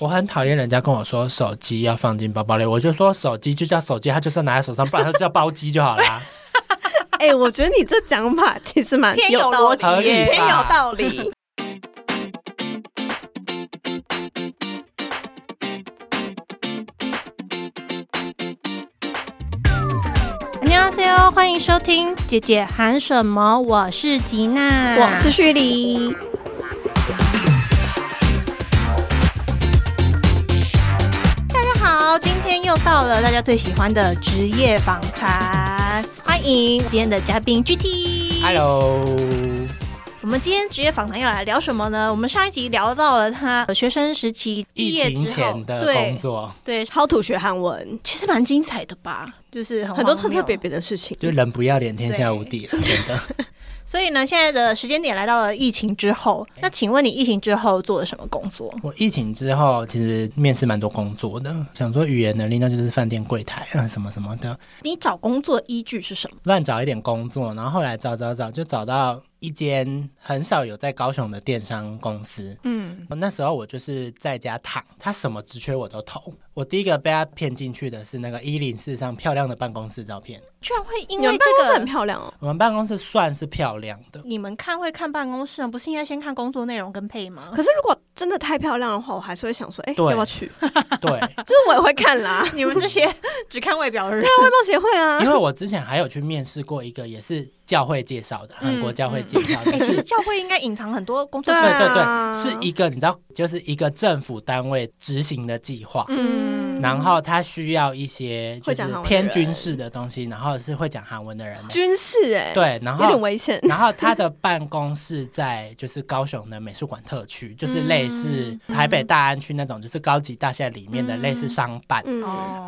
我很讨厌人家跟我说手机要放进包包里我就说手机就叫手机它就算拿在手上不然它就叫包机就好啦。哎我觉得你这讲法其实蛮有道理。有道理你好 c 欢迎收听姐姐喊什么我是吉娜。我是徐黎。到了大家最喜欢的职业访谈，欢迎今天的嘉宾 GT。Hello，我们今天职业访谈要来聊什么呢？我们上一集聊到了他学生时期毕业之后前的工作，对，超土学韩文，其实蛮精彩的吧，就是很很多特特别别的事情。就人不要脸，天下无敌了，真的。所以呢，现在的时间点来到了疫情之后，那请问你疫情之后做了什么工作？我疫情之后，其实面试蛮多工作的，想说语言能力，那就是饭店柜台啊什么什么的，你找工作依据是什么？乱找一点工作，然后后来找找找，就找到一间很少有在高雄的电商公司。嗯，那时候我就是在家躺，他什么职缺我都投。我第一个被他骗进去的是那个一零四上漂亮的办公室照片。居然会因为办公室很，漂亮哦，我们办公室算是漂亮的，你们看会看办公室吗？不是应该先看工作内容跟配吗？可是如果真的太漂亮的话，我还是会想说，哎、对要不要去？对，就是我也会看啦，你们这些只看外表的人，对啊外貌协会啊因，为我之前还有去面试过一个，也是教会介绍的，韩国教会介绍的，哎，其实。教会应该隐藏很多工作对对对，是一个你知道，就是一个政府单位执行的计划，嗯，然后他需要一些就是偏军事的东西，然后是会讲韩文的人。的。军事哎、，对，然后有点危险。然后他的办公室在就是高雄的美术馆特区，就是类似嗯。台北大安区那种，就是高级大厦里面的类似商办。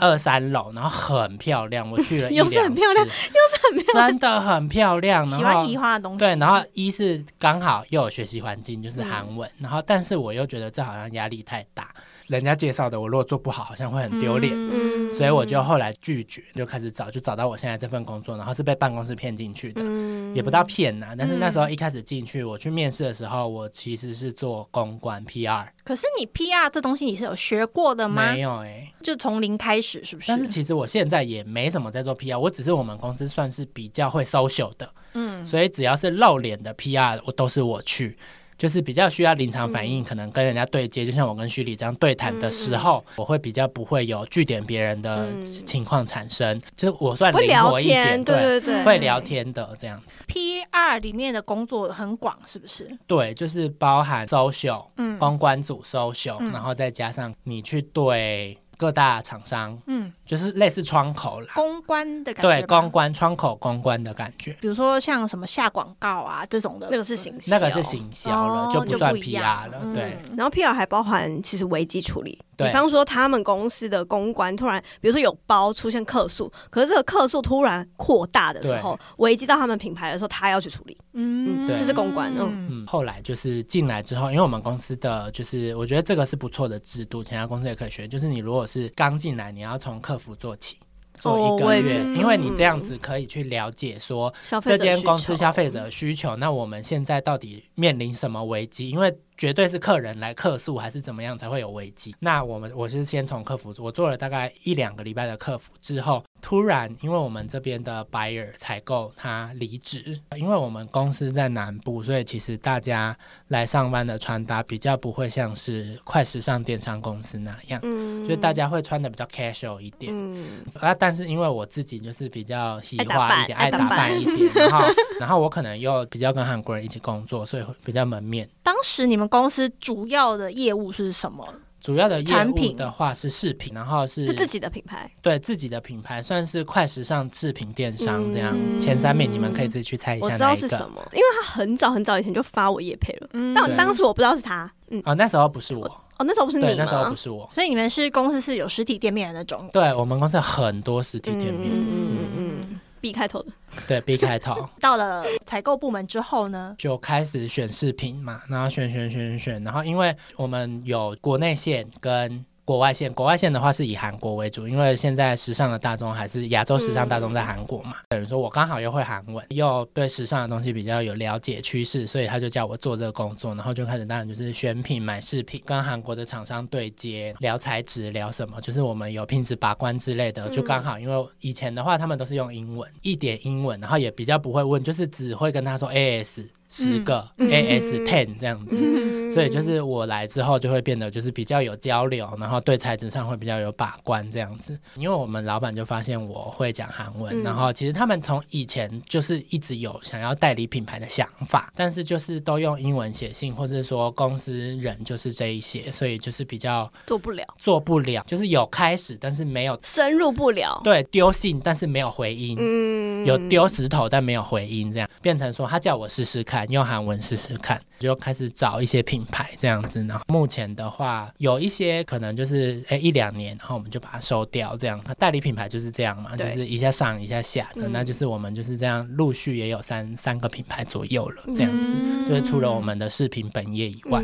二三楼，然后很漂亮，我去了一 又是很两漂亮。次，真的很漂亮。喜欢的东西，对，然后一是刚好又有学习环境，就是韩文，然后但是我又觉得这好像压力太大，人家介绍的我如果做不好，好像会很丢脸。嗯所以我就后来拒绝，就开始找，就找到我现在这份工作，然后是被办公室骗进去的，嗯也不到骗呐、但是那时候一开始进去，我去面试的时候，我其实是做公关 PR，可是你 PR 这东西你是有学过的吗没？有哎、就从零开始，是不是？但是其实我现在也没什么在做 PR，我只是我们公司算是比较会 social 的，嗯，所以只要是露脸的 PR，我都是我去。就是比较需要临场反嗯应，可能跟人家对接，就像我跟徐礼这样对谈的时候，我会比较不会有据点别人的嗯情况产生。就是我算灵活一点，天，对对对，会聊天的这样子。PR 里面的工作很广，是不是？对，就是包含 social 嗯公关组 social，、嗯然后再加上你去对各大厂商，嗯，就是类似窗口啦，公关的感觉对，公关窗口公关的感觉。比如说像什么下广告啊这种的，那个是行销，那个是行销了，哦就不算 PR 了。嗯。对，然后 PR 还包含其实危机处理，对。比方说他们公司的公关突然，比如说有包出现客诉，可是这个客诉突然扩大的时候，危机到他们品牌的时候，他要去处理。嗯。对。这是公关嗯。嗯，后来就是进来之后，因为我们公司的就是我觉得这个是不错的制度，其他公司也可以学。就是你如果是刚进来，你要从客服做起，做一哦个月，因为你这样子可以去了解说这间公司消费者的需求，那我们现在到底面临什么危机？因为绝对是客人来客诉还是怎么样才会有危机。那我们我是先从客服，我做了大概一两个礼拜的客服之后，突然因为我们这边的 buyer 采购他离职，因为我们公司在南部，所以其实大家来上班的穿搭比较不会像是快时尚电商公司那样。嗯就是大家会穿的比较 casual 一点，嗯，啊，但是因为我自己就是比较喜爱打扮化一点，爱打扮扮一点，然后 然后我可能又比较跟韩国人一起工作，所以会比较门面。当时你们公司主要的业务是什么？主要的业务产品？的话是饰品，然后是是自己的品牌，对自己的品牌，算是快时尚饰品电商这样。嗯。前三名你们可以自己去猜一下我知道。是什么，因为他很早很早以前就发我叶配了，嗯但当时我不知道是他，嗯，哦，那时候不是我，哦，那时候不是你对，那时候不是我。所以你们是公司是有实体店面的那种。对我们公司有很多实体店面，嗯嗯嗯。嗯，B 开头的，对 B 开头。到了采购部门之后呢，就开始选饰品嘛，然后选选选选选，然后因为我们有国内线跟国外线，国外线的话是以韩国为主，因为现在时尚的大众还是亚洲时尚大众在韩国嘛。等于说我刚好又会韩文，又对时尚的东西比较有了解趋势，所以他就叫我做这个工作，然后就开始当然就是选品、买饰品，跟韩国的厂商对接，聊材质，聊什么，就是我们有品质把关之类的，就刚好因为以前的话他们都是用英文，一点英文，然后也比较不会问，就是只会跟他说 AS。十个 AS ten 这样子，所以就是我来之后就会变得就是比较有交流，然后对材质上会比较有把关这样子。因为我们老板就发现我会讲韩文，然后其实他们从以前就是一直有想要代理品牌的想法，但是就是都用英文写信，或者说公司人就是这一些，所以就是比较做不了，做不了，就是有开始，但是没有深入不了。对，丢信但是没有回音，嗯，有丢石头但没有回音，这样。变成说他叫我试试看。用韩文试试看，就开始找一些品牌这样子。然后目前的话，有一些可能就是哎一两年，然后我们就把它收掉。这样代理品牌就是这样嘛，就是一下上一下下的。那就是我们就是这样陆续也有三三个品牌左右了，这样子。就是除了我们的视频本业以外，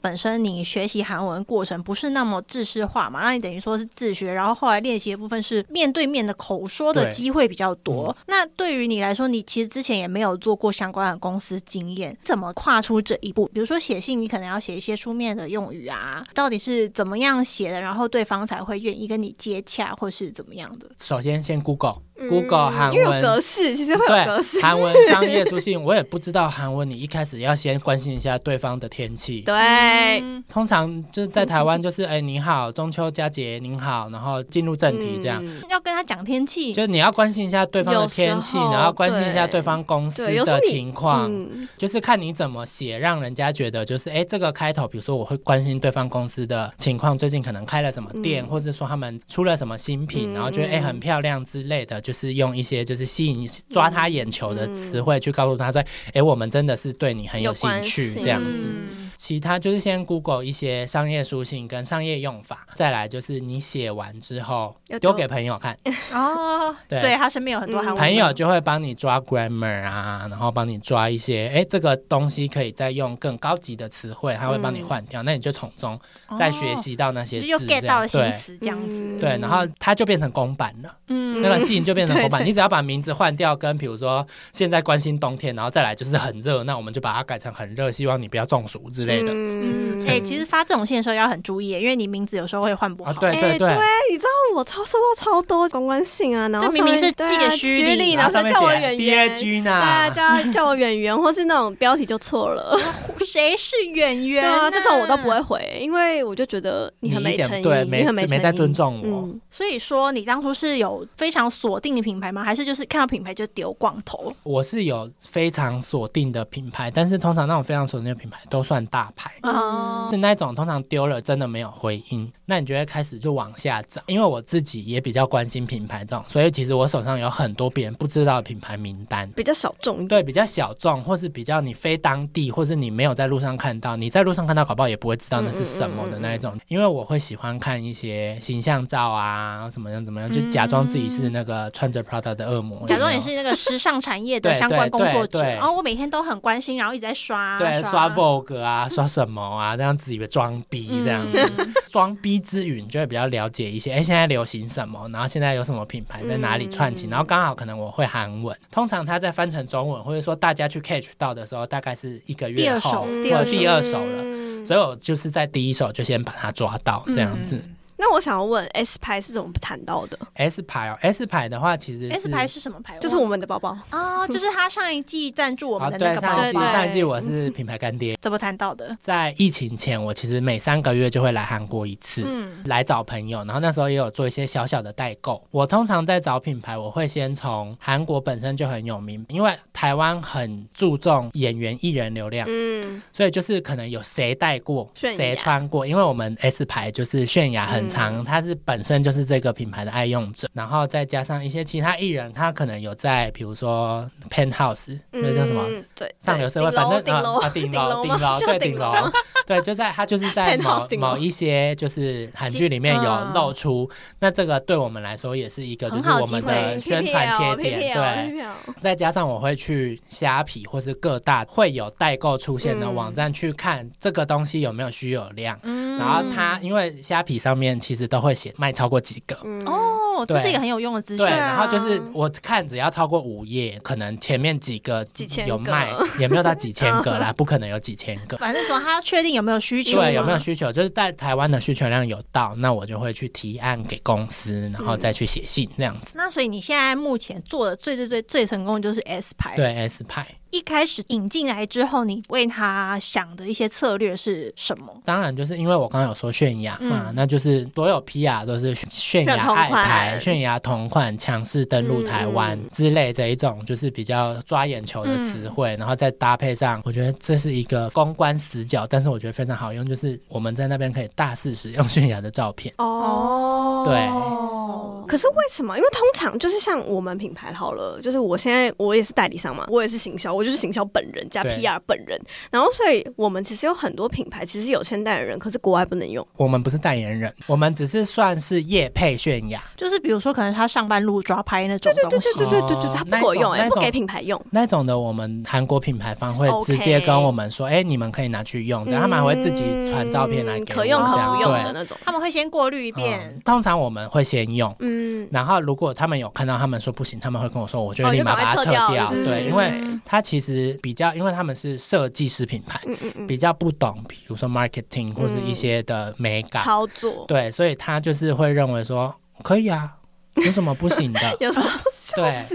本身你学习韩文过程不是那么知识化嘛，那你等于说是自学，然后后来练习的部分是面对面的口说的机会比较多。那对于你来说，你其实之前也没有做过相关的公司。经验怎么跨出这一步？比如说写信，你可能要写一些书面的用语啊，到底是怎么样写的，然后对方才会愿意跟你接洽，或是怎么样的？首先，先 Google。Google 韩文格式其实会有格式，韩文商业书信我也不知道韩文，你一开始要先关心一下对方的天气。对，通常就是在台湾就是哎你好，中秋佳节您好，然后进入正题这样。要跟他讲天气，就是你要关心一下对方的天气，然后关心一下对方公司的情况，就是看你怎么写，让人家觉得就是哎这个开头，比如说我会关心对方公司的情况，最近可能开了什么店，或者说他们出了什么新品，然后觉得哎很漂亮之类的。就是用一些就是吸引抓他眼球的词汇去告诉他说，哎，我们真的是对你很有兴趣这样子。其他就是先 Google 一些商业书信跟商业用法，再来就是你写完之后丢给朋友看。哦。对，他身边有很多朋友就会帮你抓 grammar 啊，然后帮你抓一些，哎，这个东西可以再用更高级的词汇，他会帮你换掉，那你就从中再学习到那些字，又 get 到新词这样子。对，然后它就变成公版了，嗯，那个信就变成公版，你只要把名字换掉，跟比如说现在关心冬天，然后再来就是很热，那我们就把它改成很热，希望你不要中暑之类的。嗯，哎，其实发这种信的时候要很注意，因为你名字有时候会换不好。对对对，你知道我超收到超多公关信啊，然后明明是寄给徐丽，然后叫我演员，对啊，叫叫我演员，或是那种标题就错了，谁是演员？对啊，这种我都不会回，因为我就觉得你很没诚意，你很没没在尊重我。所以说，你当初是有非常锁定的品牌吗？还是就是看到品牌就丢光头？我是有非常锁定的品牌，但是通常那种非常锁定的品牌都算大牌啊。是那种通常丢了真的没有回音，那你就会开始就往下找。因为我自己也比较关心品牌这种，所以其实我手上有很多别人不知道的品牌名单，比较小众。对，比较小众，或是比较你非当地，或是你没有在路上看到，你在路上看到，搞不好也不会知道那是什么的那一种。因为我会喜欢看一些形象照啊，什么样怎么样，就假装自己是那个穿着 Prada 的恶魔，假装也是那个时尚产业的相关工作者。然后我每天都很关心，然后一直在刷，对，刷 Vogue 啊，刷什么啊，这样子以为装逼这样子，装逼之余，你就会比较了解一些，哎，现在流行什么，然后现在有什么品牌在哪里串起，然后刚好可能我会韩文，通常它在翻成中文，或者说大家去 catch 到的时候，大概是一个月后或者第二首。了，所以我就是在第一首就先把它抓到这样子。那我想要问，S 牌是怎么谈到的？S 牌哦，S 牌的话，其实 S 牌是什么牌？就是我们的包包啊，就是他上一季赞助我们的那个包包。上一季我是品牌干爹。怎么谈到的？在疫情前，我其实每三个月就会来韩国一次，嗯，来找朋友，然后那时候也有做一些小小的代购。我通常在找品牌，我会先从韩国本身就很有名，因为台湾很注重演员艺人流量，嗯，所以就是可能有谁带过，谁穿过，因为我们 S 牌就是泫雅很长，他是。本身就是这个品牌的爱用者，然后再加上一些其他艺人，他可能有在，比如说 Penthouse，那叫什么？对，上流社会，反正顶楼。啊，顶 顶楼，顶楼，对，顶楼，对，就在他就是在 某某一些就是韩剧里面有露出，那这个对我们来说也是一个就是我们的宣传切点，对。再加上我会去虾皮或是各大会有代购出现的嗯。网站去看这个东西有没有需有量，嗯。然后它因为虾皮上面其实都会写卖超过几个。嗯，哦，这是一个很有用的资讯对，。啊然后就是我看只要超过五页，可能前面几个几千有卖，也没有到几千个 啦，不可能有几千个。反正总他要确定有没有需求嘛，对，有没有需求？就是在台湾的需求量有到，那我就会去提案给公司，然后再去写信这样子。那所以你现在目前做的最最最最成功的就是 S 牌。，对 S 派，一开始引进来之后，你为他想的一些策略是什么？当然就是因为我刚刚有说泫雅嘛，嗯那就是所有 PR 都是泫雅 同款爱牌、泫雅同款强势登陆台湾嗯之类这一种，就是比较抓眼球的词汇，然后再搭配上，我觉得这是一个公关死角，但是我觉得非常好用，就是我们在那边可以大肆使用泫雅的照片。哦，对哦可是为什么？因为通常就是像我们品牌好了，就是我现在我也是代理商嘛，我也是行销，我就是行销本人加 PR 本人，然后所以我们其实有很多品牌其实有签代言人，可是国外不能用。我们不是代言人，我们只是算是业配泫雅。就是比如说，可能他上班路抓拍那种对对东西。对对对对对，他不给我用哎、不给品牌用。那种的，我们韩国品牌方会直接跟我们说，哎、你们可以拿去用，这样他们还会自己传照片来给可用可不用的。那种。他们会先过滤一嗯遍。通常我们会先用，嗯，然后如果他们有看到他们说不行，他们会跟我说，我觉得哦就立马把它撤掉对，嗯因为嗯它其实比较，因为他们是设计师品牌，嗯嗯嗯，比较不懂，比如说 marketing 或是一些的美感，操作。对，所以他就是会认为说可以啊，有什么不行的？有什么？对，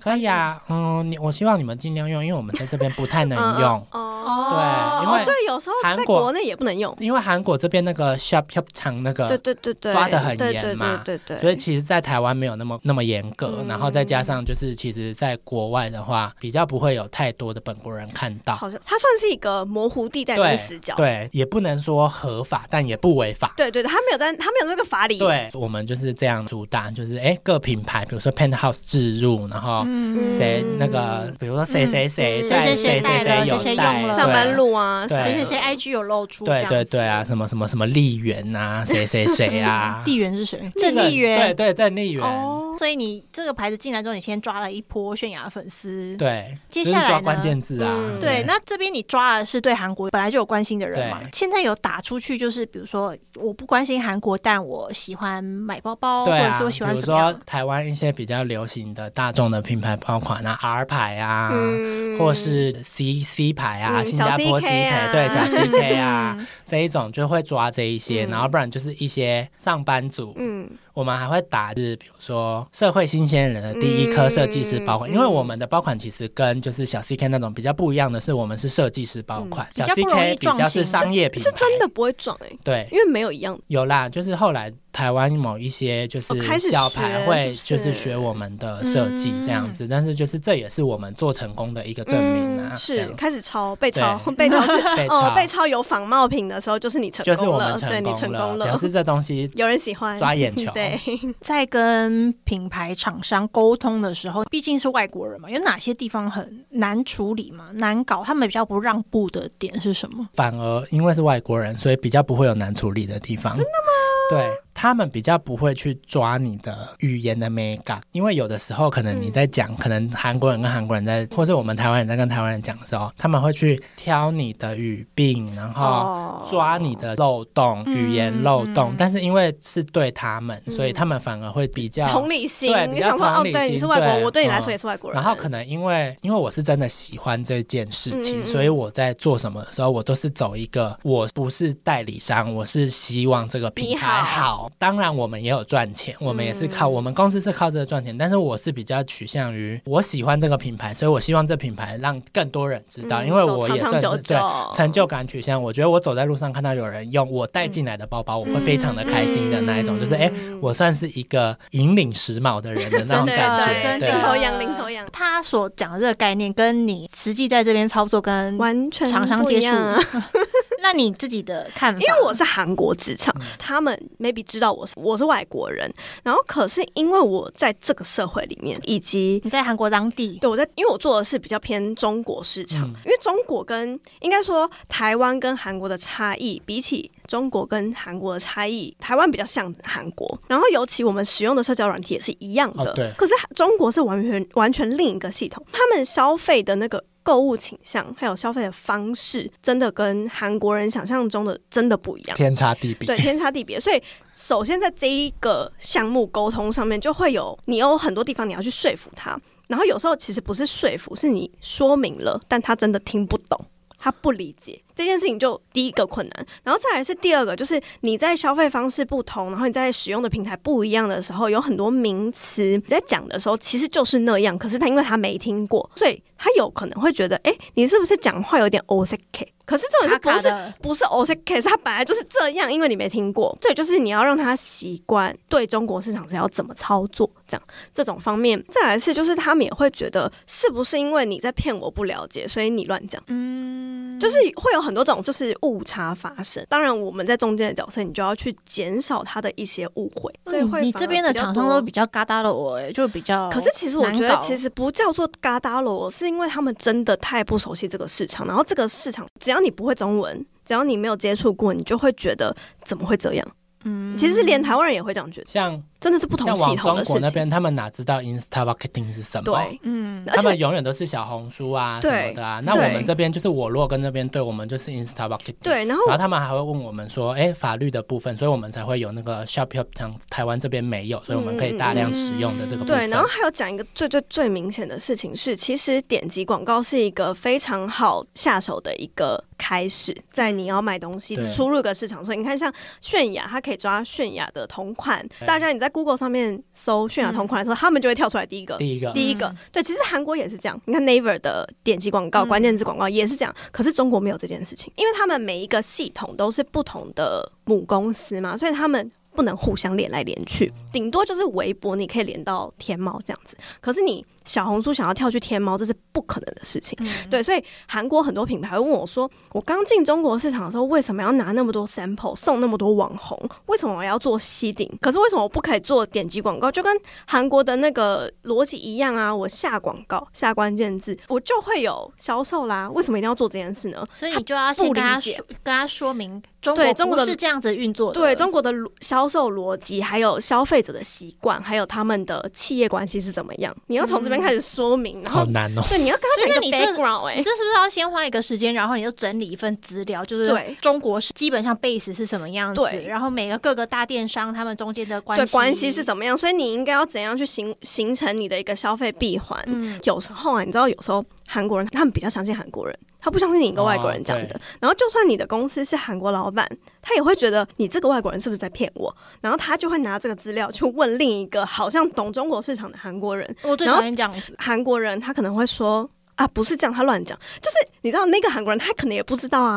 可以啊，嗯，你我希望你们尽量用，因为我们在这边不太能用。哦，对因为哦对，有时候韩国在国内也不能用。因为韩国这边那个 shop shop 厂那个，对对对，抓的很对对严嘛对对对，所以其实，在台湾没有那么那么严格，嗯然后再加上就是，其实，在国外的话，比较不会有太多的本国人看到。好像它算是一个模糊地带跟对死角。对，也不能说合法，但也不违法。对对对，它没有在，他没有那个法理。对，我们就是这样主打，就是哎，各品牌，比如说 Penthouse 置入，然后嗯谁那个，比如说谁谁谁谁谁谁谁有带了谁谁用了。上班路啊，谁谁谁 IG 有露出对，对对啊，什么什么什么丽媛啊，谁谁谁啊，丽媛是谁？郑丽媛。对对郑丽媛，哦，所以你这个牌子进来之后，你先抓了一波泫雅粉丝。对，接下来关键字啊，嗯。对，那这边你抓的是对韩国本来就有关心的人嘛，现在有打出去，就是比如说我不关心韩国，但我喜欢买包包，或者是我喜欢比如说怎么样。台湾一些比较流行的大众的品牌包款啊，R 牌啊，嗯。或是 C C 牌啊，嗯新加坡 C 牌，对，小 CK 啊，嗯。这一种就会抓这一些，嗯。然后不然就是一些上班族，嗯。我们还会打就是比如说社会新鲜人的第一颗设计师包款，嗯因为我们的包款其实跟就是小 CK 那种比较不一样的是，我们是设计师包款，小比较不容易 CK 比较是商业品牌，是真的不会撞哎，对。因为没有一样。有啦，就是后来台湾某一些就是哦开始小牌会就是是？学我们的设计这样嗯。子，但是就是这也是我们做成功的一个证明啊，是开始抄被抄 被抄是 被哦抄被抄有仿冒品的时候，就是你成就是我功了，对你成功了，表，示这东西有人喜欢。抓眼球。对，在跟品牌厂商沟通的时候，毕竟是外国人嘛，有哪些地方很难处理嘛、难搞？他们比较不让步的点是什么？反而因为是外国人，所以比较不会有难处理的地方。真的吗？对他们比较不会去抓你的语言的美感，因为有的时候可能你在讲，可能韩国人跟韩国人在，或是我们台湾人在跟台湾人讲的时候，他们会去挑你的语病，然后哦。抓你的漏洞、嗯语言漏洞。嗯但是因为是对他们，嗯所以他们反而会比较同理心对，比较你想说哦同，理对，心你是外国人，对我对你来嗯说也是外国人，然后可能因为因为我是真的喜欢这件事情，所以我在做什么的时候，我都是走一个我不是代理商，我是希望这个品牌你好好。当然我们也有赚钱，我们也是靠、嗯我们公司是靠这个赚钱，但是我是比较取向于我喜欢这个品牌，所以我希望这品牌让更多人知道，嗯因为我也算是对成就感取向。我觉得我走在路上看到有人用我带进来的包包，我会非常的开心的那一种，就是哎、嗯。我算是一个引领时髦的人的那种感觉，真的对。领头羊，领头羊，他所讲的这个概念，跟你实际在这边操作跟完全厂商接触 那你自己的看法？因为我是韩国职场，他们 maybe 知道我是我是外国人，然后可是因为我在这个社会里面，以及你在韩国当地，对我在，因为我做的是比较偏中国市场，因为中国跟应该说台湾跟韩国的差异，比起中国跟韩国的差异，台湾比较像韩国，然后尤其我们使用的社交软体也是一样的，对。可是中国是完全完全另一个系统，他们消费的那个。购物倾向还有消费的方式，真的跟韩国人想象中的真的不一样，天差地别。对，天差地别。所以，首先在这一个项目沟通上面，就会有你有很多地方你要去说服他，然后有时候其实不是说服，是你说明了，但他真的听不懂，他不理解。这件事情就第一个困难，然后再来是第二个，就是你在消费方式不同，然后你在使用的平台不一样的时候，有很多名词你在讲的时候其实就是那样，可是他因为他没听过，所以他有可能会觉得，哎，你是不是讲话有点 O C K？可是这种是不是不是 O C K？是他本来就是这样，因为你没听过，所以就是你要让他习惯对中国市场是要怎么操作，这样这种方面。再来是就是他们也会觉得，是不是因为你在骗我不了解，所以你乱讲？嗯，就是会有很。很多种就是误差发生，当然我们在中间的角色，你就要去减少他的一些误会。所以会你这边的厂商都比较嘎达了，我就比较。可是其实我觉得，其实不叫做嘎达了，是因为他们真的太不熟悉这个市场。然后这个市场，只要你不会中文，只要你没有接触过，你就会觉得怎么会这样？嗯，其实连台湾人也会这样觉得。像。真的是不同系统的事情。那边他们哪知道 Insta Marketing 是什么？对，嗯，他们永远都是小红书啊什么的啊。那我们这边就是我如果跟那边对，我们就是 Insta Marketing。对，然后然后他们还会问我们说，哎，法律的部分，所以我们才会有那个 Shop Up 像台湾这边没有，所以我们可以大量使用的这个。对，然后还有讲一个最最最明显的事情是，其实点击广告是一个非常好下手的一个开始，在你要买东西出入一个市场，所以你看像泫雅，它可以抓泫雅的同款，大家你在 Google 上面。搜泫雅同款的时候，他们就会跳出来第一个，第一个，第一个。对，其实韩国也是这样。你看 Naver 的点击广告、关键字广告也是这样，可是中国没有这件事情，因为他们每一个系统都是不同的母公司嘛，所以他们。不能互相连来连去，顶多就是微博你可以连到天猫这样子。可是你小红书想要跳去天猫，这是不可能的事情。对，所以韩国很多品牌问我说：“我刚进中国市场的时候，为什么要拿那么多 sample 送那么多网红？为什么我要做吸顶？可是为什么我不可以做点击广告？就跟韩国的那个逻辑一样啊！我下广告下关键字，我就会有销售啦。为什么一定要做这件事呢？所以你就要先跟他说，跟他说明中。”对中国的是这样子运作的，对中国的销售逻辑，还有消费者的习惯，还有他们的企业关系是怎么样？你要从这边开始说明，好难哦。对，你要跟他讲一个 background，哎，你这是不是要先花一个时间，然后你就整理一份资料，就是中国是基本上 base 是什么样子，然后每个各个大电商他们中间的关系关系是怎么样？所以你应该要怎样去形形成你的一个消费闭环？嗯，有时候啊，你知道，有时候韩国人他们比较相信韩国人。他不相信你一个外国人讲的，然后就算你的公司是韩国老板，他也会觉得你这个外国人是不是在骗我？然后他就会拿这个资料去问另一个好像懂中国市场的韩国人。我最讨厌这样子，韩国人他可能会说。啊，不是这样，他乱讲，就是你知道那个韩国人，他可能也不知道啊。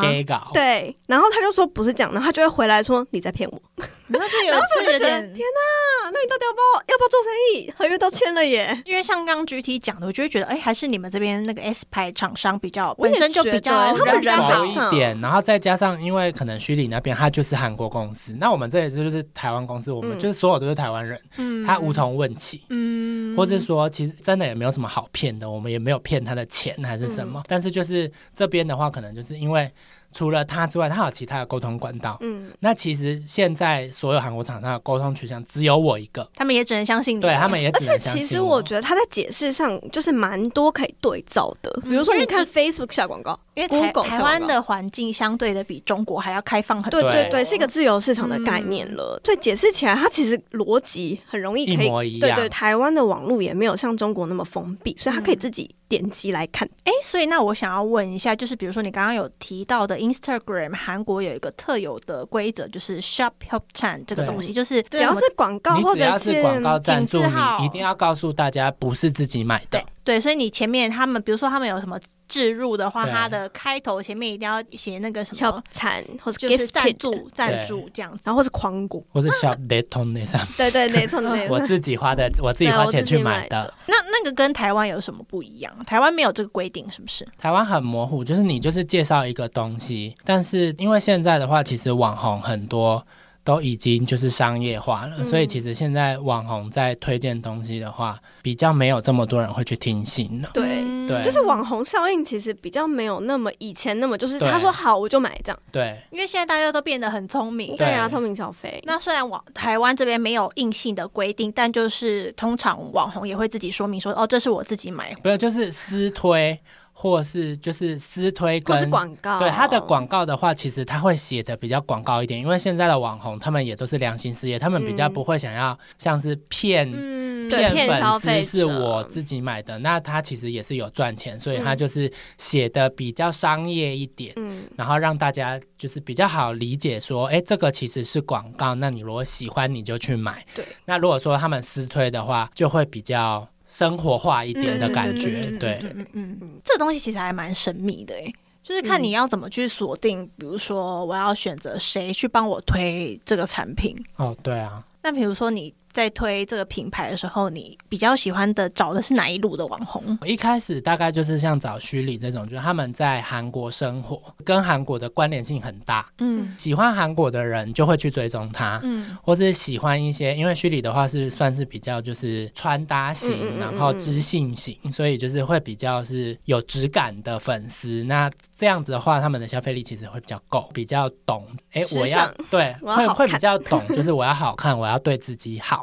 对，然后他就说不是这样，然后他就会回来说你在骗我。然后就有点天哪，那你到底要不要要不要做生意？合约都签了耶。因为像刚刚 GT 讲的，我就会觉得，哎，还是你们这边那个 S 牌厂商比较本身就比较他们人好一点，然后再加上因为可能虚拟那边他就是韩国公司，那我们这里就是台湾公司，我们就是所有都是台湾人，嗯，他无从问起，嗯，或是说其实真的也没有什么好骗的，我们也没有骗他的。钱还是什么？但是就是这边的话，可能就是因为。除了他之外，他有其他的沟通管道。嗯，那其实现在所有韩国厂商的沟通取向只有我一个，他们也只能相信你。对他们也只能相信。而且其实我觉得他在解释上就是蛮多可以对照的。比如说，你看 Facebook 下广告，因为台台湾的环境相对的比中国还要开放很多。对对对，是一个自由市场的概念了。所以解释起来，它其实逻辑很容易可以。对对，台湾的网络也没有像中国那么封闭，所以它可以自己点击来看。哎，所以那我想要问一下，就是比如说你刚刚有提到的。Instagram 韩国有一个特有的规则，就是 Shop Help Chan 这个东西，就是只要是广告或者是广告赞助，你一定要告诉大家不是自己买的。对，所以你前面他们，比如说他们有什么置入的话，对它的开头前面一定要写那个什小么，产或者就是赞助赞助这样子。然后或是狂股，或是小雷 通那上，对对，没错没我。自己花的，我自己花钱去买的。那那个跟台湾有什么不一样？台湾没有这个规定，是不是？台湾很模糊，就是你就是介绍一个东西，但是因为现在的话，其实网红很多都已经就是商业化了，嗯所以其实现在网红在推荐东西的话，比较没有这么多人会去听信了。对，嗯对就是网红效应其实比较没有那么以前那么，就是他说好我就买这样。对因为现在大家都变得很聪明。对啊，聪明消费。那虽然网台湾这边没有硬性的规定，但就是通常网红也会自己说明说，哦，这是我自己买。不是就是私推，或是就是私推或是跟。广告，对他的广告的话，其实他会写的比较广告一点，因为现在的网红他们也都是良心事业，他们比较嗯不会想要像是骗嗯，骗粉丝是我自己买的，那他其实也是有赚钱，所以他嗯就是写的比较商业一点，嗯然后让大家就是比较好理解说，哎，这个其实是广告，那你如果喜欢你就去买。对，那如果说他们私推的话，就会比较生活化一点的感嗯觉，对。嗯嗯嗯，这个东西其实还蛮神秘的诶，就是看你要怎么去锁定，比如说我要选择谁去帮我推这个产品。哦，对啊，那比如说你在推这个品牌的时候，你比较喜欢的找的是哪一路的网红？我一开始大概就是像找虚拟这种，就是他们在韩国生活，跟韩国的关联性很大，嗯喜欢韩国的人就会去追踪他。嗯或是喜欢一些，因为虚拟的话是算是比较就是穿搭型，嗯嗯嗯然后知性型，所以就是会比较是有质感的粉丝。那这样子的话，他们的消费力其实会比较够，比较懂。哎，我要对，会会比较懂，就是我要好看，我要对自己好。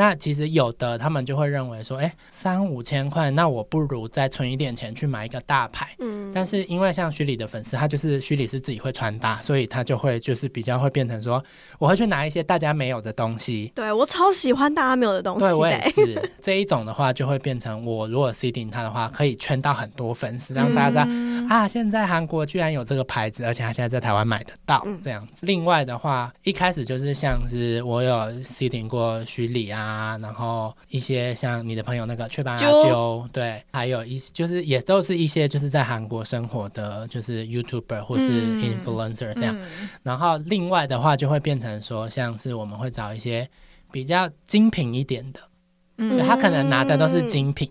那其实有的他们就会认为说，哎，三五千块，那我不如再存一点钱去买一个大牌。嗯，但是因为像徐里的粉丝，他就是徐里是自己会穿搭，所以他就会就是比较会变成说，我会去拿一些大家没有的东西。对我超喜欢大家没有的东西对我也，是这一种的话，就会变成我如果 C 顶他的话，可以圈到很多粉丝，让大家知道、嗯啊，现在韩国居然有这个牌子，而且他现在在台湾买得到嗯这样子。另外的话，一开始就是像是我有 C 顶过徐礼啊，然后一些像你的朋友那个雀斑阿啾。啾，对，还有一就是也都是一些就是在韩国生活的，就是 YouTuber 或是嗯。influencer 这样。嗯。然后另外的话，就会变成说，像是我们会找一些比较精品一点的，嗯。就他可能拿的都是精品，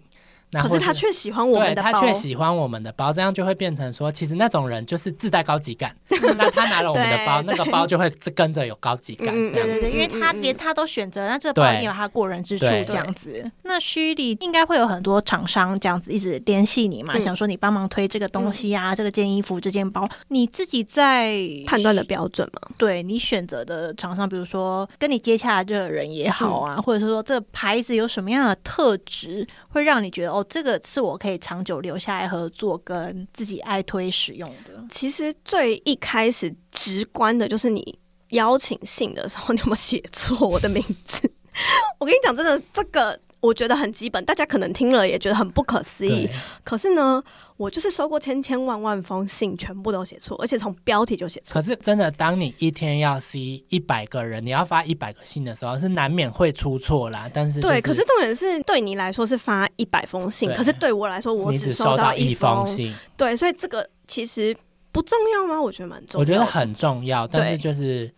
那可是他却喜欢我们的包，他却喜欢我们的包，这样就会变成说，其实那种人就是自带高级感。那他拿了我们的包，那个包就会跟着有高级感，嗯这样子。对对对，因为他连他都选择，那这个包对一定有他过人之处，这样子。那虚拟应该会有很多厂商这样子一直联系你嘛，嗯想说你帮忙推这个东西啊，这个件衣服、这件包，你自己在判断的标准嘛。对你选择的厂商，比如说跟你接洽的这个人也好啊，或者是说这个牌子有什么样的特质，会让你觉得哦，这个是我可以长久留下来合作跟自己爱推使用的。其实最一开始直观的就是你邀请信的时候，你有没有写错我的名字？我跟你讲，真的这个。我觉得很基本，大家可能听了也觉得很不可思议。可是呢，我就是收过千千万万封信，全部都写错，而且从标题就写错。可是真的，当你一天要 C 一百个人，你要发一百个信的时候，是难免会出错啦。但是、就是、对，可是重点是对你来说是发一百封信，可是对我来说，我只收到一封。信，对，所以这个其实不重要吗？我觉得蛮重要。我觉得很重要，但是就是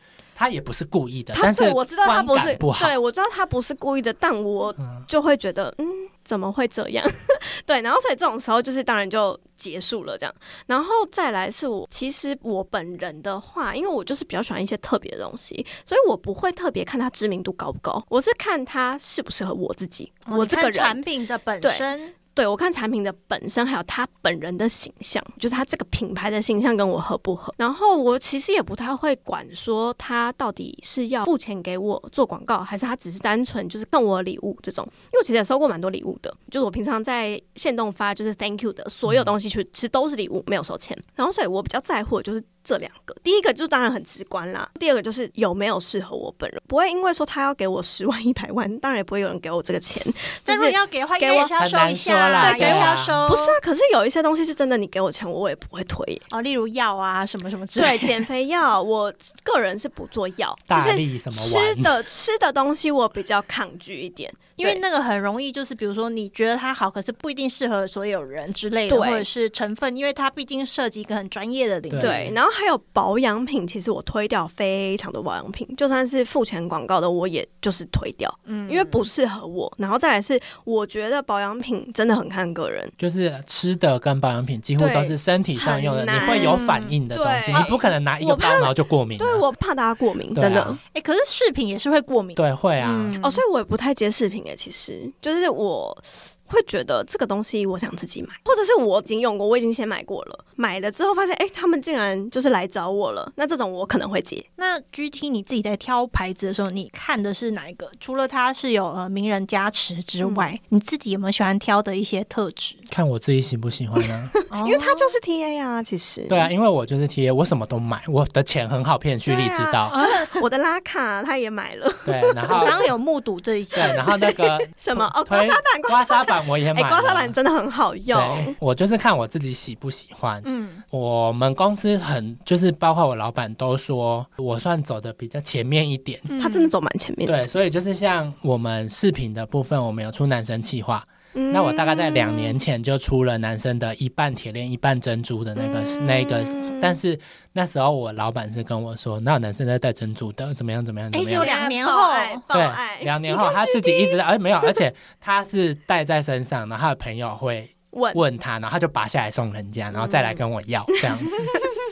他也不是故意的，他但是对我知道他不是不好，对我知道他不是故意的，但我嗯。就会觉得，嗯，怎么会这样？对，然后所以这种时候就是当然就结束了这样，然后再来是我其实我本人的话，因为我就是比较喜欢一些特别的东西，所以我不会特别看他知名度高不高，我是看他适不适合我自己，哦我这个人。产品的本身，对我看产品的本身，还有他本人的形象，就是他这个品牌的形象跟我合不合。然后我其实也不太会管说他到底是要付钱给我做广告，还是他只是单纯就是送我礼物这种。因为我其实也收过蛮多礼物的，就是我平常在线动发就是 Thank you 的所有东西，去其实都是礼物，没有收钱。然后所以我比较在乎的就是这两个。第一个就当然很直观啦，第二个就是有没有适合我本人。不会因为说他要给我十万一百万，当然也不会有人给我这个钱。就是但如果要给的话，给我收一下，对给我收。不是啊，可是有一些东西是真的，你给我钱我我也不会推。哦，例如药啊，什么什么之类对，减肥药，我个人是不做药，就是吃？的吃的东西我比较抗拒一点，对因为那个很容易，就是比如说你觉得它好，可是不一定适合所有人之类的，或者是成分，因为它毕竟涉及一个很专业的领域。对对，然后还有保养品，其实我推掉非常多保养品，就算是付钱广告的，我也就是推掉，嗯因为不适合我。然后再来是，我觉得保养品真的很看个人，就是吃的跟保养品几乎都是身体上用的，你会有反应的东西，你不可能拿一个包然后就过敏。对我怕大家过敏，真的。哎、可是饰品也是会过敏。对，会啊。嗯哦，所以我也不太接饰品其实就是我会觉得这个东西我想自己买，或者是我已经用过，我已经先买过了，买了之后发现哎、诶他们竟然就是来找我了，那这种我可能会接。那 GT 你自己在挑牌子的时候，你看的是哪一个？除了它是有呃名人加持之外，你自己有没有喜欢挑的一些特质？看我自己喜不喜欢呢？因 因为它就是 TA 啊，其实对啊，因为我就是 T A，我什么都买，我的钱很好骗，蓄力知道。我的拉卡他也买了，对，然后我刚刚有目睹这一切对，。然后那个 什么哦，刮痧板，刮痧板我也哎、买了，刮痧板真的很好用，，我就是看我自己喜不喜欢。嗯，我们公司很就是包括我老板都说我算走的比较前面一点。他真的走蛮前面的。对，所以就是像我们视频的部分，我们有出男生企划，嗯那我大概在两年前就出了男生的一半铁链一半珍珠的那个、那个，但是那时候我老板是跟我说，那有男生在戴珍珠的，怎么样怎么样怎哎只有么样。两年后对，两年后他自己一直在，而没有，而且他是戴在身上，然后他的朋友会问。问他，然后他就拔下来送人家，然后再来跟我要，这样子，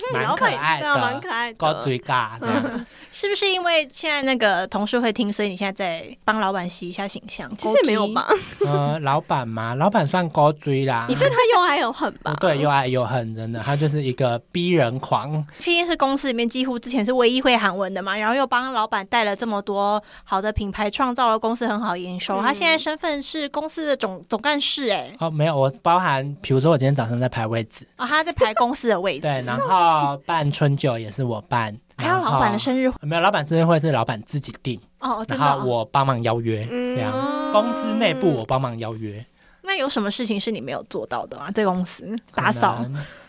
蛮老板可爱对啊蛮，可爱的高的。追嘎这样。是不是因为现在那个同事会听，所以你现在在帮老板洗一下形象？其实也没有吧，呃，老板嘛，老板算高追啦你。对他又爱又恨吧？对，又爱又恨，真的，他就是一个逼人狂。毕竟是公司里面几乎之前是唯一会韩文的嘛，然后又帮老板带了这么多好的品牌，创造了公司很好营收。嗯他现在身份是公司的总总干事、哎，哦，没有，我包含，比如说我今天早上在排位置，哦，他在排公司的位置。对，然后办春酒也是我办，还有老板的，生日会没有，老板生日会是老板自己定，哦，真然。后我帮忙邀约，嗯这样，公司内部我帮忙邀约，那有什么事情是你没有做到的吗？在公司打扫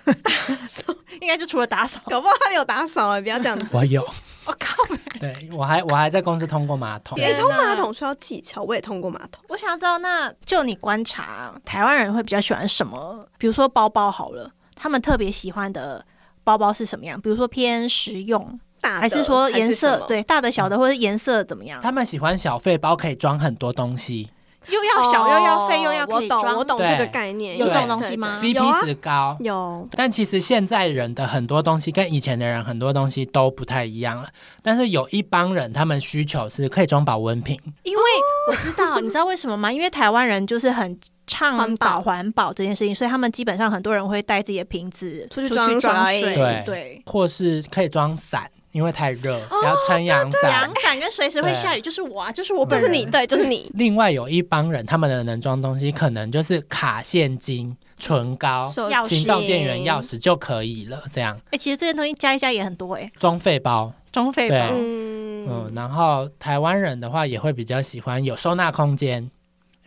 打扫 应该就除了打扫。搞不好他有打扫哎，不要这样子。我有，我、靠！对我还我还在公司通过马桶，哎，天哪通马桶需要技巧，我也通过马桶。我想要知道，那就你观察，台湾人会比较喜欢什么？比如说包包好了，他们特别喜欢的包包是什么样？比如说偏实用，大还是说颜？色对大的小的，或者颜色怎么样？他们喜欢小费包，可以装很多东西又要小又要费又要可我懂，以装，我懂这个概念。有这种东西吗，CP 值高。有，但其实现在人的很多东西跟以前的人很多东西都不太一样了。但是有一帮人，他们需求是可以装保温瓶，因为我知道，你知道为什么吗？因为台湾人就是很倡保导环保这件事情，所以他们基本上很多人会带自己的瓶子出去装装水对。或是可以装伞，因为太热、要撑阳伞阳。伞跟随时会下雨，就是我啊，就是我本人。就是你，对，就是你。另外有一帮人，他们的能装东西可能就是卡现金、唇膏、手钥匙行动电源、钥匙就可以了。这样哎、其实这些东西加一加也很多哎、装费包，装费包。嗯嗯，然后台湾人的话也会比较喜欢有收纳空间，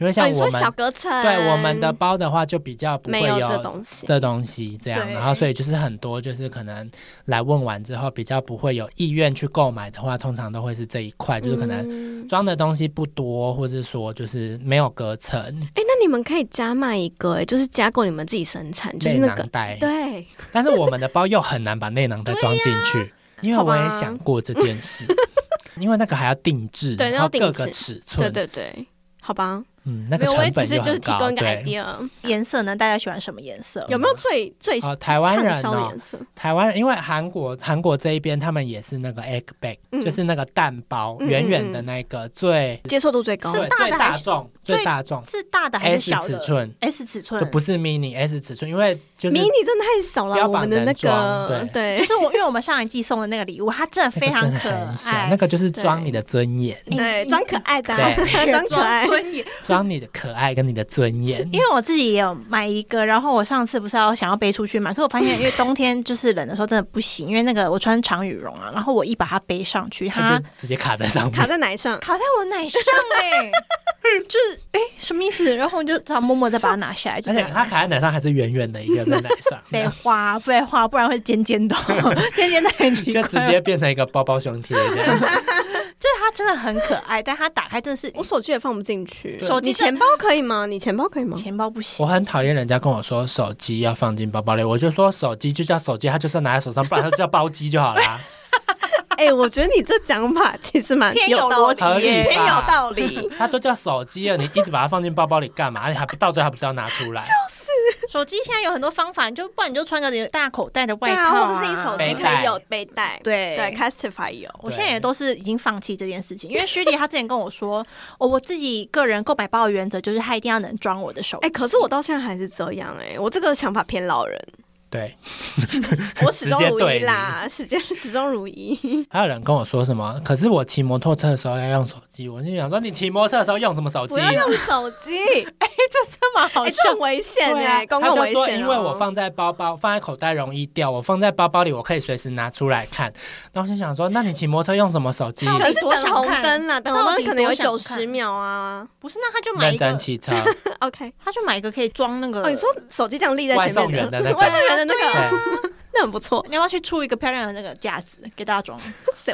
因为像我们、小隔层，对我们的包的话就比较不会没有这东西。这东西这样，然后所以就是很多就是可能来问完之后比较不会有意愿去购买的话，通常都会是这一块，就是可能嗯。装的东西不多，或是说就是没有隔层，哎、那你们可以加卖一个、哎，就是加购你们自己生产，就是内那个囊袋。对，但是我们的包又很难把内囊袋装进去，因为我也想过这件事，因为那个还要定制，对然后各个尺寸，对对对，好吧，嗯，那个成本只是就很高，提供一个对。idea，颜色呢？大家喜欢什么颜色？有没有最最哦，台湾人畅销的哦，颜色？台湾人，因为韩国韩国这一边他们也是那个 egg bag，、嗯。就是那个蛋包，嗯圆圆的那个最接受度最高。是最大的还是大众最最大众。是大的还是小的？尺寸，？S 尺寸。就不是 mini S 尺寸，因为就是迷你真的太少了，标榜我们的那个对。就是我，因为我们上一季送的那个礼物，它真的非常可爱，那个就是装你的尊严，对装可爱的 装可爱，尊严。装你的可爱跟你的尊严。因为我自己也有买一个，然后我上次不是要想要背出去嘛，可我发现因为冬天就是冷的时候真的不行，因为那个我穿长羽绒啊，然后我一把它背上去，它直接卡在上面，卡在奶上，卡在我奶上哎、就是哎、什么意思？然后我就只好默默再把它拿下来，就而。且它卡在奶上还是圆圆的一个在奶上，废话，废话，不然会尖尖的哦，尖尖的很奇怪。就直接变成一个包包胸贴这样。就是它真的很可爱，但它打开真的是我手机也放不进去。手机你钱包可以吗？你钱包可以吗？钱包不行我。很讨厌人家跟我说手机要放进包包里，我就说手机就叫手机，它就是拿在手上，不然它就叫包机就好啦。哎、我觉得你这讲法其实蛮偏有道理逻辑耶偏有道理。它都叫手机了，你一直把它放进包包里干嘛？而且还不到最后还不是要拿出来？手机现在有很多方法，你就不然你就穿个有大口袋的外套、啊，或者是你手机可以有背带。对对，Castify 有。我现在也都是已经放弃这件事情，因为徐迪他之前跟我说，哦，我自己个人购买包的原则就是他一定要能装我的手机。哎、可是我到现在还是这样哎、我这个想法偏老人，对，我始终如一啦，时间始终如一。还有人跟我说什么？可是我骑摩托车的时候要用手机，我就想说，你骑摩托车的时候用什么手机不？要用手机，哎、这这么好笑这很。危险对哎、啊，公他就说，共危险、哦。因为我放在包包，放在口袋容易掉，我放在包包里，我可以随时拿出来看。然后我就想说，那你骑摩托车用什么手机？可是等红灯啦，等红灯可能有九十秒啊。不是，那他就买一认真个，骑车，OK，他就买一个可以装那个。哦，你说手机这样立在外前面送员的那个外送员的那个，对，那很不错。你要不要去出一个漂亮的那个架子给大家装？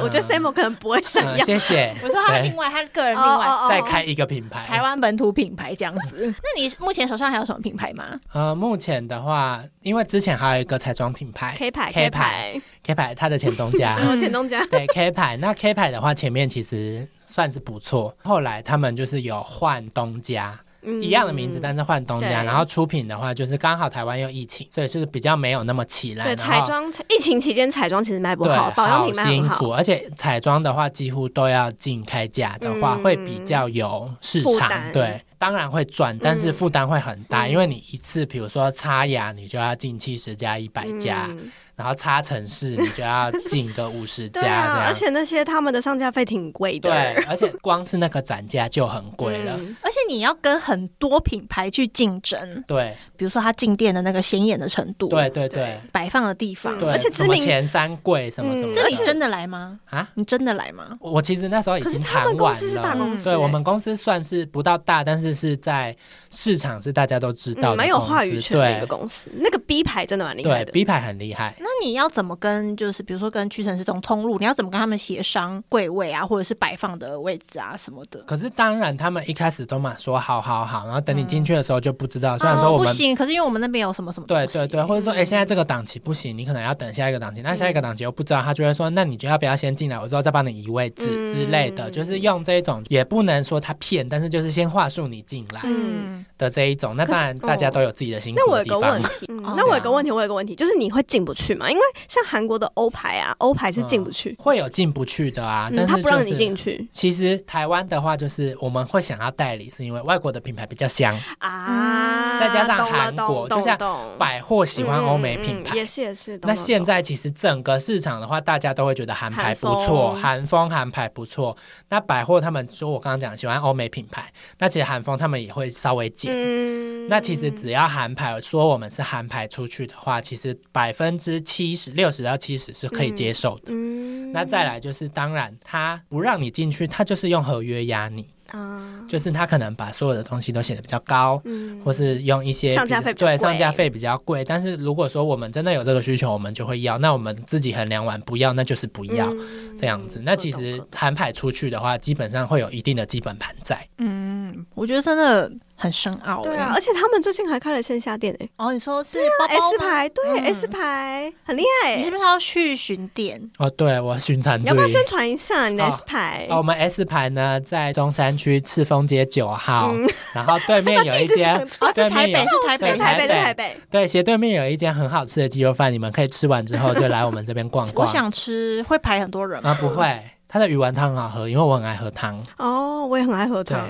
我觉得 Sam 可能不会想嗯，要。谢谢。我说他另外，他个人另外再开一个品牌。台湾本土品牌这样子。那你目前手上还有什么品牌吗？呃，目前的话，因为之前还有一个彩妆品牌 K 牌 K，K 牌牌，K 牌，它的前东家。我 前东家。对 K 牌，那 K 牌的话，前面其实算是不错，后来他们就是有换东家，嗯一样的名字，但是换东家，然后出品的话，就是刚好台湾又疫情，所以就是比较没有那么起来。对彩妆，疫情期间彩妆其实卖不，好，保养品卖很好。辛苦，而且彩妆的话几乎都要进开价的话，嗯会比较有市场，对。当然会赚，但是嗯负担会很大，嗯因为你一次，比如说擦牙，你就要进七十加、一百加，嗯然后差城市，你就要进个五十加对啊，这样。而且那些他们的上架费挺贵的。对，而且光是那个展架就很贵了。嗯而且你要跟很多品牌去竞争，对比如说他进店的那个显眼的程度，对对对摆放的地方，对，而且知名前三柜什么什么这你真的来吗？啊？你真的来吗？我其实那时候已经他们公谈完了。司是大公司，对欸我们公司算是不到大，但是是在市场是大家都知道的、嗯蛮有话语权的一个公司。那个 B 牌真的蛮厉害对的。，B 牌很厉害。那你要怎么跟就是比如说跟屈臣氏这种通路，你要怎么跟他们协商柜位啊，或者是摆放的位置啊什么的？可是当然，他们一开始都嘛说好好好，然后等你进去的时候就不知道。虽然哦说我们、不行，可是因为我们那边有什么什么对对对，或者说哎、现在这个档期不行，你可能要等下一个档期，那下一个档期又不知道，他就会说，那你就要不要先进来，我之后再帮你移位置嗯之类的，就是用这种也不能说他骗，但是就是先话术你进来嗯，的这一种。那当然大家都有自己的辛那苦的地方我有个问。题，那我有个问题，我有个问题，就是你会进不去吗？因为像韩国的欧牌啊，欧牌是进不去，会有进不去的啊，嗯但是、就是他不让你进去其实台湾的话，就是我们会想要代理，是因为外国的品牌比较香，啊。再加上韩国就像百货喜欢欧美品牌。也是也是。懂那现在其实整个市场的话，大家都会觉得韩牌不错，韩韩风韩牌不错。那百货他们说我刚刚讲喜欢欧美品牌，那其实韩风他们也会稍微减。嗯那其实只要韩牌说我们是韩牌出去的话，其实百分之七十、六十到七十是可以接受的。嗯那再来就是，当然他不让你进去，他就是用合约压你，啊，就是他可能把所有的东西都写的比较高，嗯或是用一些上架费比较贵对上架费比较贵。但是如果说我们真的有这个需求，我们就会要。那我们自己衡量完不要，那就是不要、嗯这样子。那其实摊牌出去的话，基本上会有一定的基本盘在。嗯，我觉得真的很深奥、对啊，欸而且他们最近还开了线下店诶哦，你说是包包，S 吗？牌对嗯 S 牌很厉害欸。你是不是要去巡店？哦，对我巡场你要不要宣传一下你的哦 S 牌？哦，我们 S 牌呢在中山区赤峰街九号，嗯 然后对面有一间 哦，在台北对面有是台北，对台北台北在台北，对斜对面有一间很好吃的鸡肉饭，你们可以吃完之后就来我们这边逛逛 我。想吃，会排很多人吗？啊，不会，它的鱼丸汤很好喝，因为我很爱喝汤。哦，我也很爱喝汤。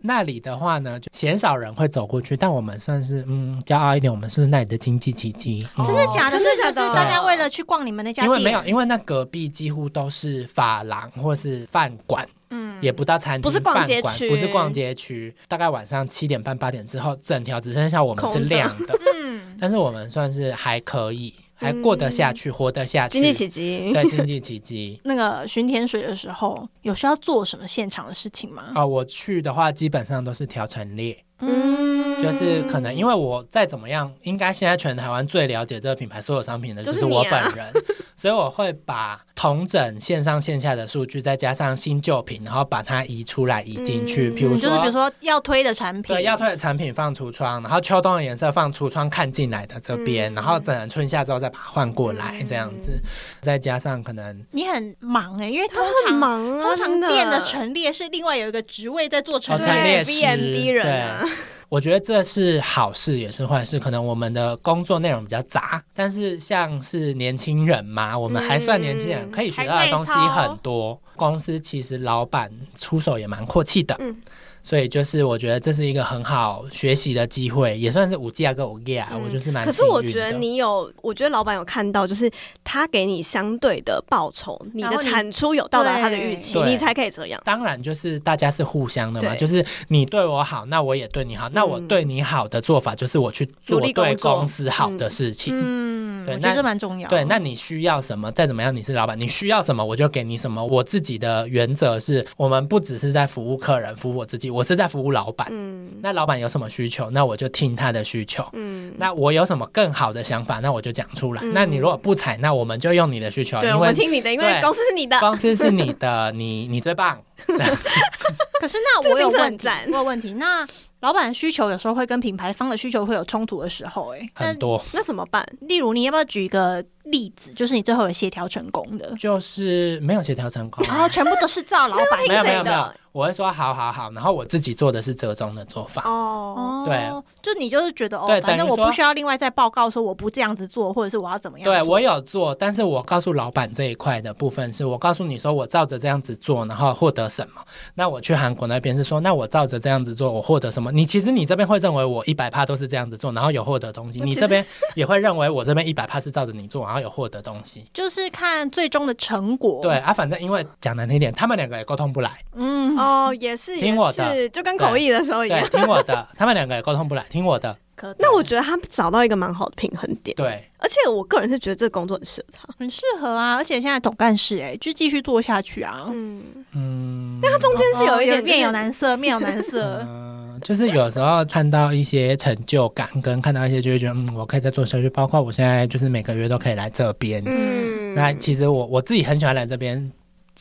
那里的话呢，就鲜少人会走过去，但我们算是嗯骄傲一点，我们是那里的经济奇迹。嗯真的假的？真的是就假的？是大家为了去逛你们那家店，因为没有，因为那隔壁几乎都是发廊或是饭馆，嗯，也不到餐厅，不是逛街饭馆区。不是逛街区，大概晚上七点半八点之后，整条只剩下我们是亮的，嗯，但是我们算是还可以，还过得下去，活得下去，经济奇迹。对经济奇迹。那个巡田水的时候，有需要做什么现场的事情吗？啊，我去的话基本上都是调陈列，嗯就是可能因为我再怎么样，应该现在全台湾最了解这个品牌所有商品的就就是是我本人，所以我会把同整线上线下的数据，再加上新旧品，然后把它移出来移进去，嗯比如说就是比如说要推的产品，对，要推的产品放橱窗，然后秋冬的颜色放橱窗看进来的这边，嗯。然后等春夏之后再把它换过来，这样子，再加上可能你很忙哎、因为通很常忙啊，通常真店的陈列是另外有一个职位在做陈哦列，对陈列师 VMD 人啊，我觉得这是好事也是坏事，可能我们的工作内容比较杂，但是像是年轻人嘛，我们还算年轻人，嗯可以学到的东西很多。公司其实老板出手也蛮阔气的，嗯所以就是我觉得这是一个很好学习的机会，也算是五 G 啊跟五 G 啊，嗯我就是蛮可是。我觉得你有，我觉得老板有看到，就是他给你相对的报酬，你的产出有到达他的预期，你才可以这样。当然就是大家是互相的嘛，就是你对我好，那我也对你好，那我对你好的做法就是我去做对公司好的事情。嗯，对那我觉得这蛮重要。对，那你需要什么？再怎么样，你是老板，你需要什么我就给你什么。我自己的原则是我们不只是在服务客人，服务我自己，我是在服务老板。嗯那老板有什么需求，那我就听他的需求。嗯，那我有什么更好的想法，那我就讲出来。嗯那你如果不采纳，我们就用你的需求，对，我们听你的，因为公司是你的。公司是你的，你你最棒。可是那我有问题，很赞我有问题。那老板的需求有时候会跟品牌方的需求会有冲突的时候、哎，很多，那怎么办？例如你要不要举一个例子，就是你最后有协调成功的，就是没有协调成功。然后全部都是照老板没有没有没有，我会说好好好，然后我自己做的是折中的做法。哦，哦，对，就你就是觉得哦，反正我不需要另外再报告说我不这样子做，或者是我要怎么样。对我有做，但是我告诉老板这一块的部分是我告诉你说我照着这样子做，然后获得什么。那我去韩国那边是说，那我照着这样子做，我获得什么？你其实你这边会认为我一百趴都是这样子做，然后有获得东西，你这边也会认为我这边一百趴是照着你做，然后有获得东西。就是看最终的成果。对，啊，反正因为讲难听点，他们两个也沟通不来，嗯，哦，也是，也听我的是，就跟口译的时候一对样。，听我的，他们两个也沟通不来，听我的，可那我觉得他找到一个蛮好的平衡点，对。而且我个人是觉得这个工作很适合他。很适合啊，而且现在总干事哎、就继续做下去啊。嗯，嗯，那他中间是有一点就是哦面有难色，面有难色。嗯，就是有时候看到一些成就感，跟看到一些就会觉得，嗯，我可以再做下去。包括我现在就是每个月都可以来这边。嗯，那其实我我自己很喜欢来这边，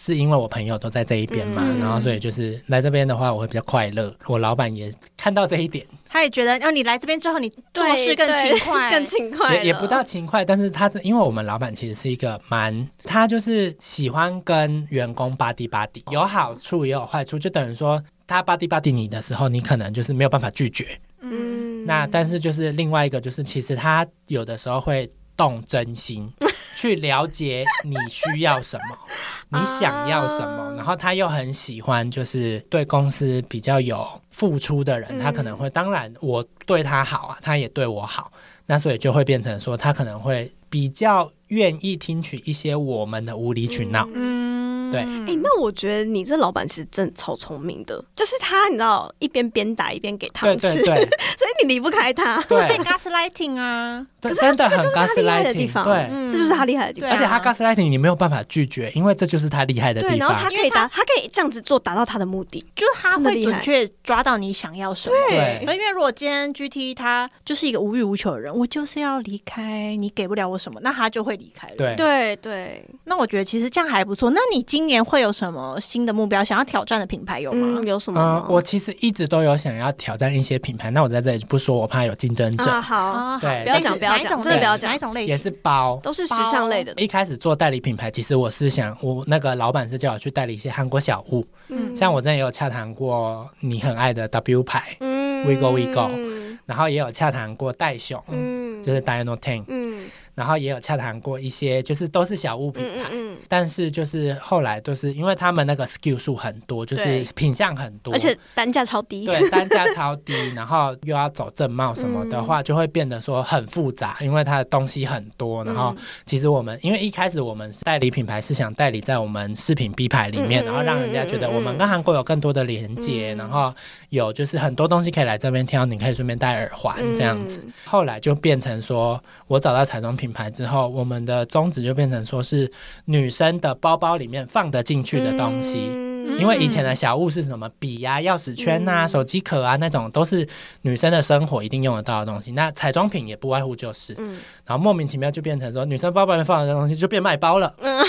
是因为我朋友都在这一边嘛，嗯。然后所以就是来这边的话，我会比较快乐。我老板也看到这一点，他也觉得，哦，你来这边之后，你做事更勤快，更勤快，也也不到勤快，但是他这因为我们老板其实是一个蛮，他就是喜欢跟员工巴蒂巴蒂，有好处也有坏处，就等于说他巴蒂巴蒂你的时候，你可能就是没有办法拒绝。嗯，嗯，那但是就是另外一个就是，其实他有的时候会动真心去了解你需要什么，你想要什么，啊。然后他又很喜欢就是对公司比较有付出的人，嗯。他可能会，当然我对他好啊，他也对我好，那所以就会变成说他可能会比较愿意听取一些我们的无理取闹。嗯，对。哎、那我觉得你这老板其实真的超聪明的，就是他，你知道，一边鞭打一边给糖对吃，对。对 所以你离不开他，被 对 gaslighting 啊，对，可是他真的很这个就是他厉害的地 gaslighting，方对。嗯这就是他厉害的地方。而且他 gaslighting 你没有办法拒绝，因为这就是他厉害的地方对，地然后他。可以达，他可以这样子做，达到他的目的。就是他会准确抓到你想要什么。对因为如果今天 GT 他就是一个无欲无求的人，我就是要离开，你给不了我什么，那他就会离开了。对对对，那我觉得其实这样还不错。那你今年会有什么新的目标，想要挑战的品牌有吗嗯，？有什么我其实一直都有想要挑战一些品牌，那我在这里不说，我怕有竞争者。啊好，啊，好对不要讲不要讲哪一种真的不要讲。哪一种类型？也是包。都是时尚类的。一开始做代理品牌，其实我是想，我那个老板是叫我去代理一些韩国小物，嗯。像我之前也有洽谈过你很爱的 W 牌，嗯。We Go We Go 嗯。然后也有洽谈过戴熊，嗯。就是 Dino Ten，嗯然后也有洽谈过一些，就是都是小物品牌。嗯嗯嗯，但是就是后来都是因为他们那个 SKU 数很多，就是品相很多，而且单价超低。对单价超低，然后又要走正贸什么的话，就会变得说很复杂，因为它的东西很多。然后其实我们因为一开始我们代理品牌是想代理在我们饰品 B 牌里面，嗯然后让人家觉得我们跟韩国有更多的连接，嗯然后有就是很多东西可以来这边挑，你可以顺便戴耳环嗯这样子。后来就变成说，我找到彩妆品牌之后，我们的宗旨就变成说是女生的包包里面放得进去的东西。嗯因为以前的小物是什么笔呀、钥匙圈呐、嗯。手机壳啊那种，都是女生的生活一定用得到的东西。那彩妆品也不外乎就是，嗯。然后莫名其妙就变成说，女生包包里面放的东西就变卖包了。嗯，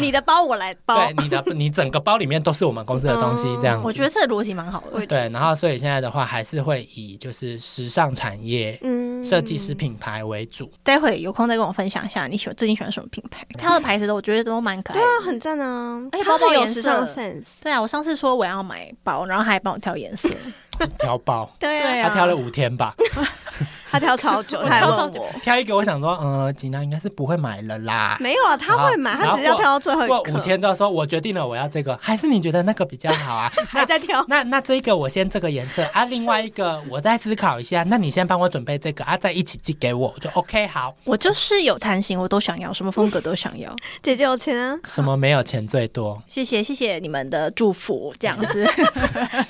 你的包我来包。对，，你的你整个包里面都是我们公司的东西，这样子。我觉得这个逻辑蛮好的。对，然后所以现在的话，还是会以就是时尚产业、嗯设计师品牌为主。待会有空再跟我分享一下你喜欢最近喜欢什么品牌，挑的牌子都我觉得都蛮可爱的。对啊，很赞啊，而且包包颜色很有时尚 sense。对啊，我上次说我要买包，然后还帮我挑颜色。挑包，对对啊他挑了五天吧，他挑超久，我他还挑超久问我。挑一个，我想说，呃，吉娜应该是不会买了啦。没有啊，他会买，他只是要挑到最后过一过。五天之后说，我决定了，我要这个，还是你觉得那个比较好啊？还在挑，那那这个我先这个颜色啊，另外一个我再思考一下。那你先帮我准备这个啊，再一起寄给我，我就 OK 好。我就是有弹性，我都想要，什么风格都想要。姐姐有钱啊，什么没有钱最多？谢谢谢谢你们的祝福，这样子。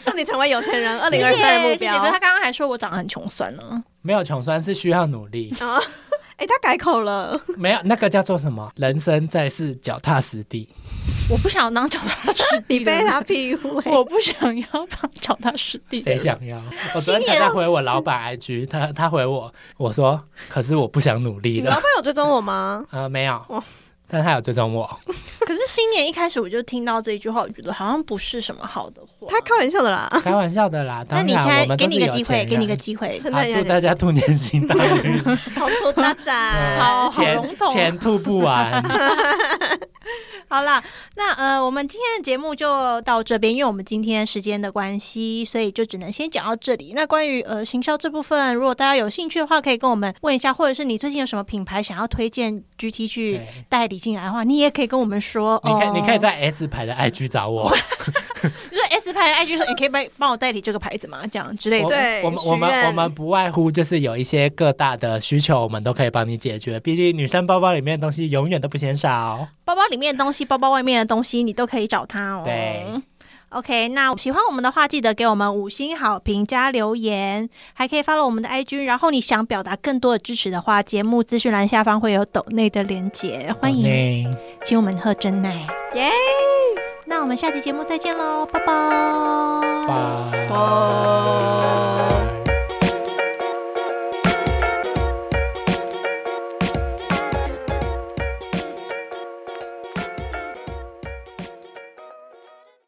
祝你成为有钱人，二零二三的目标。他刚刚还说我长得很穷酸呢。没有穷酸是需要努力，啊，哎，他改口了，没有那个叫做什么？人生在世，脚踏实地。我不想当脚踏实地，你被他 PUA。我不想要当脚踏实地。谁想要？我昨天才在回我老板 IG，他他回我，我说可是我不想努力了。你老板有追踪我吗？呃，没有哇，但他有追踪我。可是新年一开始我就听到这一句话，我觉得好像不是什么好的话。他开玩笑的啦。开玩笑的啦，那你现在我们都是有给你个机会，给你个机会。祝大家兔年行大运，好兔大展。好钱钱吐不完。好了，那呃，我们今天的节目就到这边，因为我们今天时间的关系，所以就只能先讲到这里。那关于呃行销这部分，如果大家有兴趣的话，可以跟我们问一下，或者是你最近有什么品牌想要推荐 GT 去代理进来的话，你也可以跟我们说。你可以哦你可以在 S 牌的 IG 找我。就是的 IG 说，你可以帮帮我代理这个牌子吗？这样之类的。对我们我们我们不外乎就是有一些各大的需求，我们都可以帮你解决。毕竟女生包包里面的东西永远都不嫌少。包包里面的东西，包包外面的东西，你都可以找他哦。对。OK，那喜欢我们的话，记得给我们五星好评加留言，还可以 follow 我们的 IG。然后你想表达更多的支持的话，节目资讯栏下方会有抖内的连结，欢迎迎。请我们喝真奶。耶！我们下期节目再见喽拜。拜。